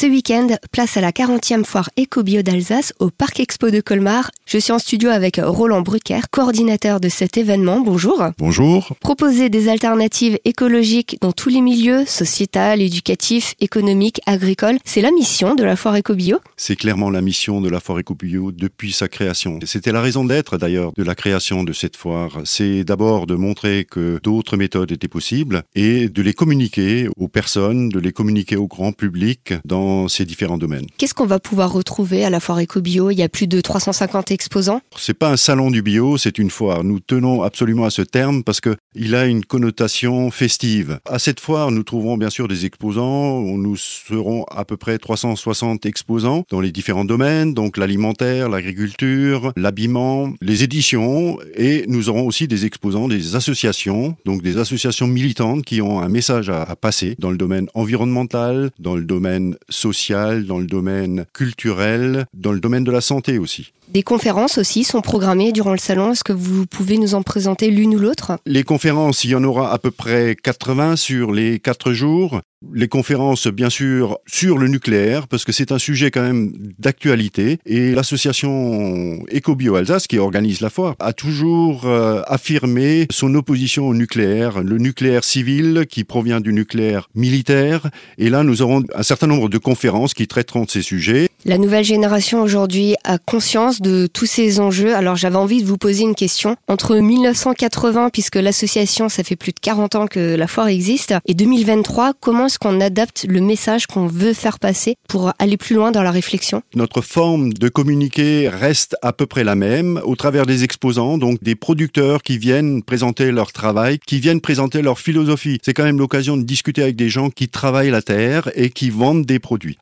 Ce week-end, place à la 40e foire Éco-Bio d'Alsace au Parc Expo de Colmar. Je suis en studio avec Roland Brucker, coordinateur de cet événement. Bonjour. Bonjour. Proposer des alternatives écologiques dans tous les milieux, sociétal, éducatif, économique, agricole, c'est la mission de la foire Éco-Bio C'est clairement la mission de la foire Éco-Bio depuis sa création. C'était la raison d'être d'ailleurs de la création de cette foire. C'est d'abord de montrer que d'autres méthodes étaient possibles et de les communiquer aux personnes, de les communiquer au grand public dans ces différents domaines. Qu'est-ce qu'on va pouvoir retrouver à la foire Eco-Bio? Il y a plus de 350 exposants. C'est pas un salon du bio, c'est une foire. Nous tenons absolument à ce terme parce que il a une connotation festive. À cette foire, nous trouverons bien sûr des exposants. Nous serons à peu près 360 exposants dans les différents domaines, donc l'alimentaire, l'agriculture, l'habillement, les éditions, et nous aurons aussi des exposants des associations, donc des associations militantes qui ont un message à, à passer dans le domaine environnemental, dans le domaine social, dans le domaine culturel, dans le domaine de la santé aussi. Des conférences aussi sont programmées durant le salon. Est-ce que vous pouvez nous en présenter l'une ou l'autre? Les conférences, il y en aura à peu près 80 sur les 4 jours. Les conférences, bien sûr, sur le nucléaire, parce que c'est un sujet quand même d'actualité. Et l'association EcoBio Alsace, qui organise la foire, a toujours euh, affirmé son opposition au nucléaire, le nucléaire civil qui provient du nucléaire militaire. Et là, nous aurons un certain nombre de conférences qui traiteront de ces sujets. La nouvelle génération aujourd'hui a conscience de tous ces enjeux. Alors j'avais envie de vous poser une question. Entre 1980, puisque l'association, ça fait plus de 40 ans que la foire existe, et 2023, comment est-ce qu'on adapte le message qu'on veut faire passer pour aller plus loin dans la réflexion? Notre forme de communiquer reste à peu près la même au travers des exposants, donc des producteurs qui viennent présenter leur travail, qui viennent présenter leur philosophie. C'est quand même l'occasion de discuter avec des gens qui travaillent la terre et qui vendent des produits.